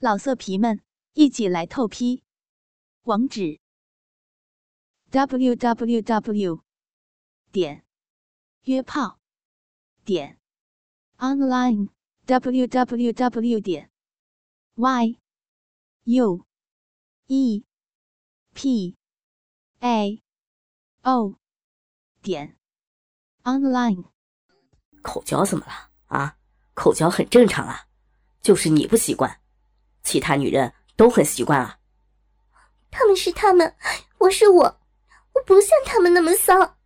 老色皮们，一起来透批！网址：w w w 点约炮点 online w w w 点 y u e p a o 点 online。口交怎么了啊？口交很正常啊，就是你不习惯。其他女人都很习惯啊。他们是他们，我是我，我不像他们那么骚。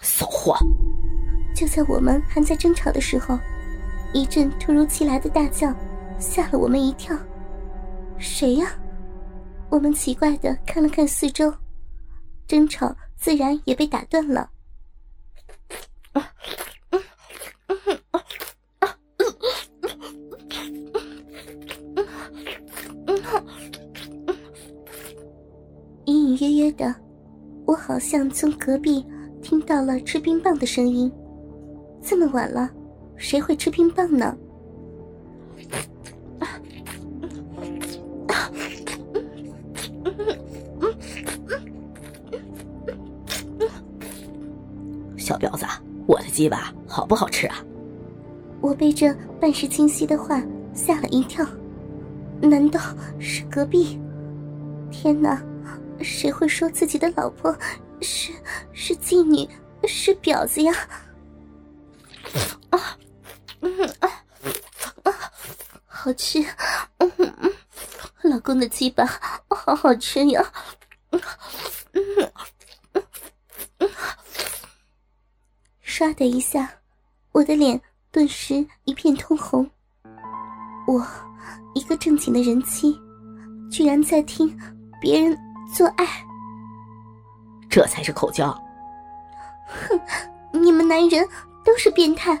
骚货！就在我们还在争吵的时候，一阵突如其来的大叫吓了我们一跳。谁呀？我们奇怪的看了看四周，争吵自然也被打断了。好像从隔壁听到了吃冰棒的声音。这么晚了，谁会吃冰棒呢？小婊子，我的鸡巴好不好吃啊？我被这半是清晰的话吓了一跳。难道是隔壁？天哪！谁会说自己的老婆是是妓女是婊子呀？啊，嗯啊啊，好吃，嗯嗯，老公的鸡巴好好吃呀，嗯嗯嗯，唰的一下，我的脸顿时一片通红。我一个正经的人妻，居然在听别人。做爱，这才是口交。哼，你们男人都是变态，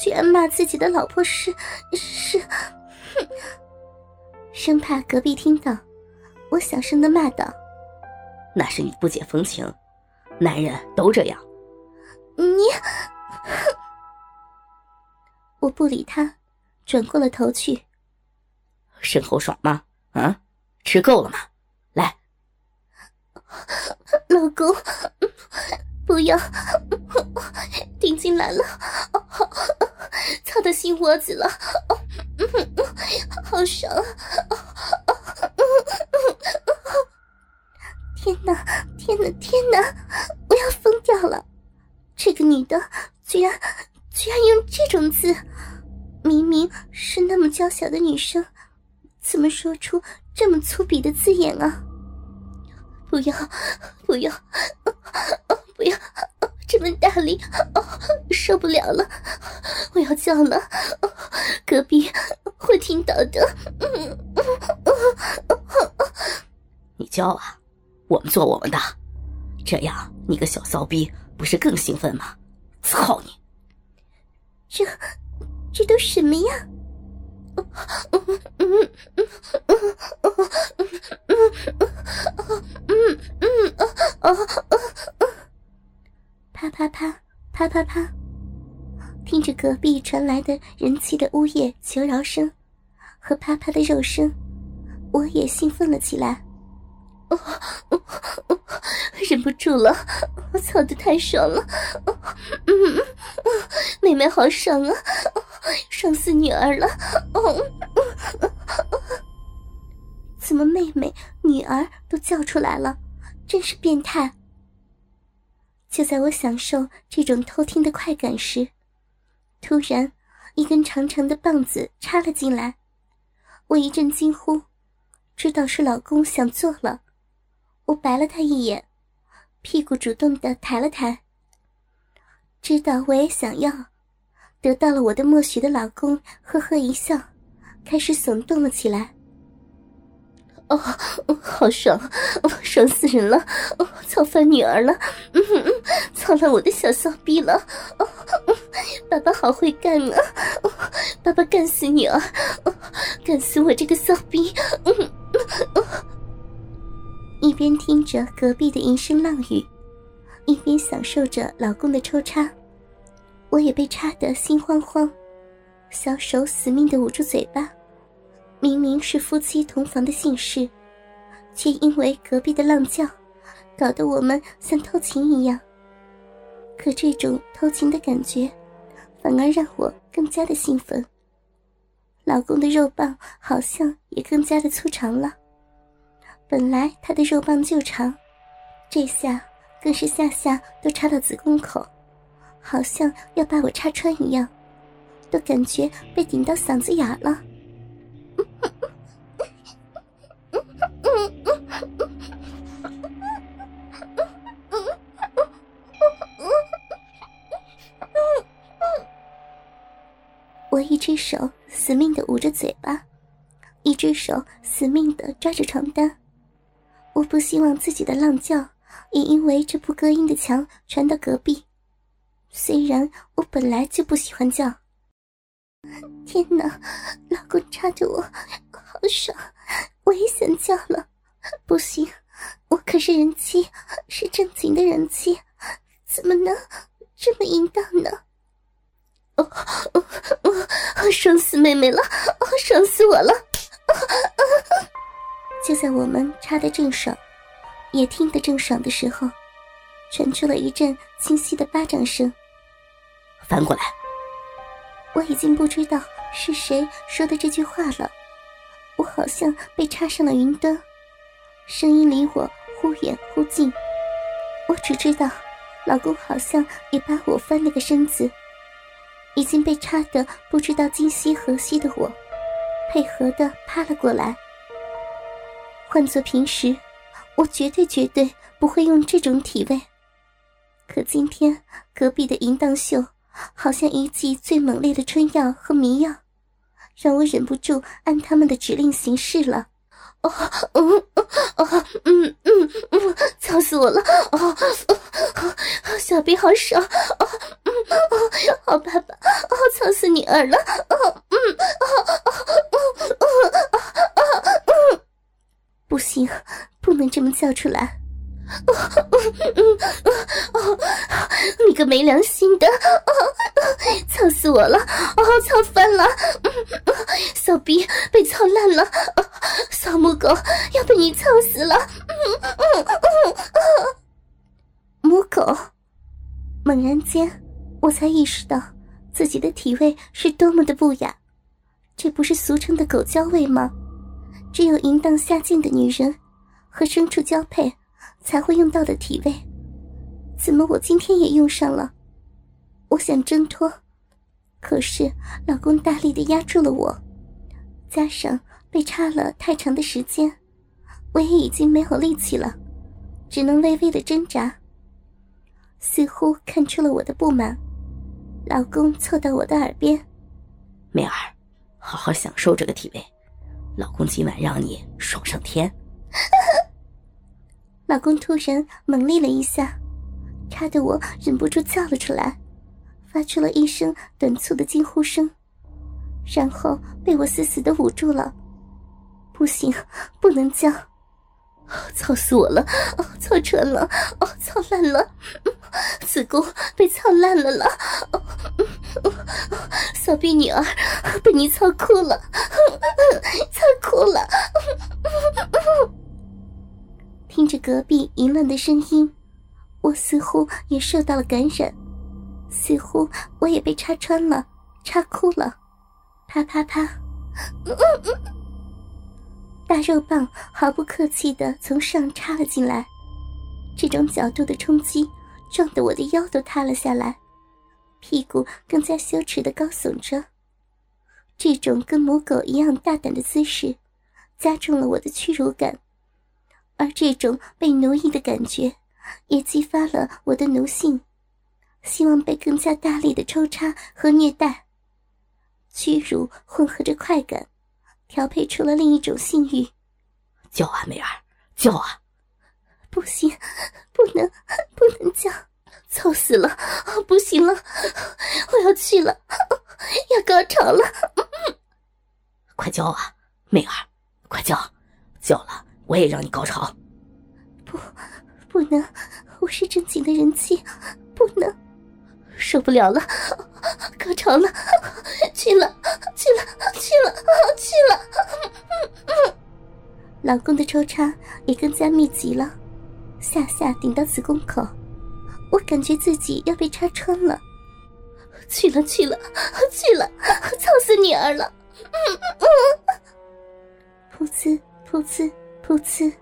居然骂自己的老婆是是，哼！生怕隔壁听到，我小声的骂道：“那是你不解风情，男人都这样。”你，哼！我不理他，转过了头去。身后爽吗？啊，吃够了吗？老公，不要，顶进来了，操到心窝子了，好爽！天哪，天哪，天哪！我要疯掉了！这个女的居然居然用这种字，明明是那么娇小的女生，怎么说出这么粗鄙的字眼啊？不要，不要，不要这么大力，受不了了！我要叫了，隔壁会听到的。你叫啊，我们做我们的，这样你个小骚逼不是更兴奋吗？操你！这，这都什么呀？啪啪啪啪啪啪！听着隔壁传来的人妻的呜咽求饶声和啪啪的肉声，我也兴奋了起来。忍不住了，我操的太爽了！嗯，妹妹好爽啊，爽死女儿了！哦怎么妹妹、女儿都叫出来了？真是变态！就在我享受这种偷听的快感时，突然一根长长的棒子插了进来，我一阵惊呼，知道是老公想做了。我白了他一眼，屁股主动的抬了抬。知道我也想要，得到了我的默许的老公呵呵一笑，开始耸动了起来。哦，好爽，爽死人了！操翻女儿了，嗯哼操烂我的小骚逼了！哦爸爸好会干啊！哦爸爸干死女儿，干死我这个骚逼！一边听着隔壁的淫声浪语，一边享受着老公的抽插，我也被插得心慌慌，小手死命的捂住嘴巴，明明是夫妻同房的姓氏，却因为隔壁的浪叫，搞得我们像偷情一样。可这种偷情的感觉，反而让我更加的兴奋。老公的肉棒好像也更加的粗长了。本来他的肉棒就长，这下更是下下都插到子宫口，好像要把我插穿一样，都感觉被顶到嗓子眼了。我一只手死命的捂着嘴巴，一只手死命的抓着床单。我不希望自己的浪叫也因为这不隔音的墙传到隔壁。虽然我本来就不喜欢叫。天哪，老公插着我，好爽！我也想叫了，不行，我可是人妻，是正经的人妻，怎么能这么淫荡呢？哦哦哦！爽死妹妹了！哦，爽死我了！就在我们插得正爽，也听得正爽的时候，传出了一阵清晰的巴掌声。翻过来！我已经不知道是谁说的这句话了。我好像被插上了云灯，声音离我忽远忽近。我只知道，老公好像也把我翻了个身子。已经被插得不知道今夕何夕的我，配合的趴了过来。换做平时，我绝对绝对不会用这种体位。可今天隔壁的淫荡秀，好像一剂最猛烈的春药和迷药，让我忍不住按他们的指令行事了。哦，嗯，哦，嗯嗯嗯，操死我了！哦哦，小兵好爽！哦，嗯，哦，好爸爸！哦，操死女儿了！哦，嗯，哦，哦，哦，哦，哦，哦，不行，不能这么叫出来！哦，嗯嗯，哦，你个没良心的！哦，操死我了！哦，操翻了！小逼被操烂了！小母狗要被你操死了！嗯嗯嗯母狗！猛然间，我才意识到自己的体味是多么的不雅。这不是俗称的狗交味吗？只有淫荡下贱的女人和牲畜交配才会用到的体味。怎么我今天也用上了？我想挣脱，可是老公大力的压住了我，加上被插了太长的时间，我也已经没有力气了，只能微微的挣扎。似乎看出了我的不满，老公凑到我的耳边：“美儿，好好享受这个体位，老公今晚让你爽上天。”老公突然猛力了一下，差得我忍不住叫了出来。发出了一声短促的惊呼声，然后被我死死的捂住了。不行，不能叫！操死我了！哦，操穿了！哦，操烂了！子宫被操烂了了！小逼女儿被你操哭了，操哭了！听着隔壁淫乱的声音，我似乎也受到了感染。似乎我也被插穿了，插哭了，啪啪啪！大肉棒毫不客气的从上插了进来，这种角度的冲击撞得我的腰都塌了下来，屁股更加羞耻的高耸着。这种跟母狗一样大胆的姿势，加重了我的屈辱感，而这种被奴役的感觉，也激发了我的奴性。希望被更加大力的抽插和虐待，屈辱混合着快感，调配出了另一种性欲。叫啊，美儿，叫啊！不行，不能，不能叫，操死了！不行了，我要去了，要高潮了！快叫啊，美儿，快叫！叫了，我也让你高潮。不，不能，我是正经的人妻，不能。受不了了，高潮了，去了，去了，去了，去了！老公的抽插也更加密集了，下下顶到子宫口，我感觉自己要被插穿了。去了，去了，去了，操死女儿了！噗呲，噗呲，噗呲，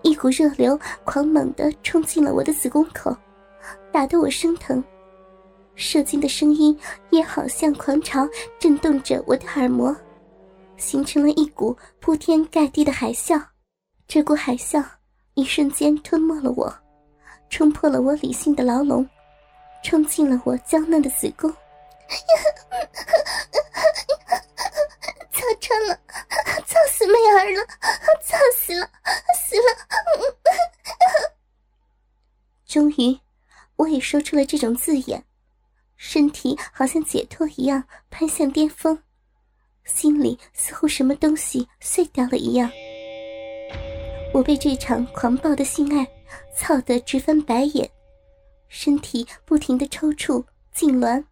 一股热流狂猛的冲进了我的子宫口，打得我生疼。射精的声音也好像狂潮，震动着我的耳膜，形成了一股铺天盖地的海啸。这股海啸一瞬间吞没了我，冲破了我理性的牢笼，冲进了我娇嫩的子宫。操穿了，操死妹儿了，操死了，死了！终于，我也说出了这种字眼。身体好像解脱一样攀向巅峰，心里似乎什么东西碎掉了一样。我被这场狂暴的性爱操得直翻白眼，身体不停的抽搐痉挛，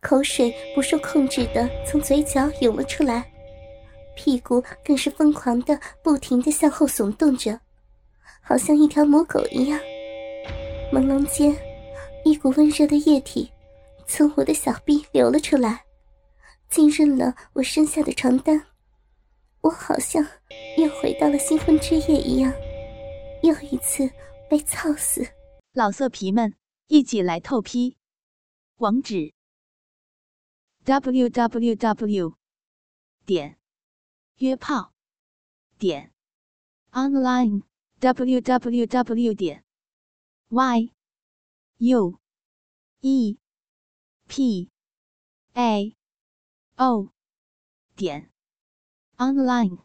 口水不受控制的从嘴角涌了出来，屁股更是疯狂的不停的向后耸动着，好像一条母狗一样。朦胧间，一股温热的液体。从我的小臂流了出来，浸润了我身下的床单。我好像又回到了新婚之夜一样，又一次被操死。老色皮们，一起来透批！网址：w w w 点约炮点 online w w w 点 y u e p a o 点 online。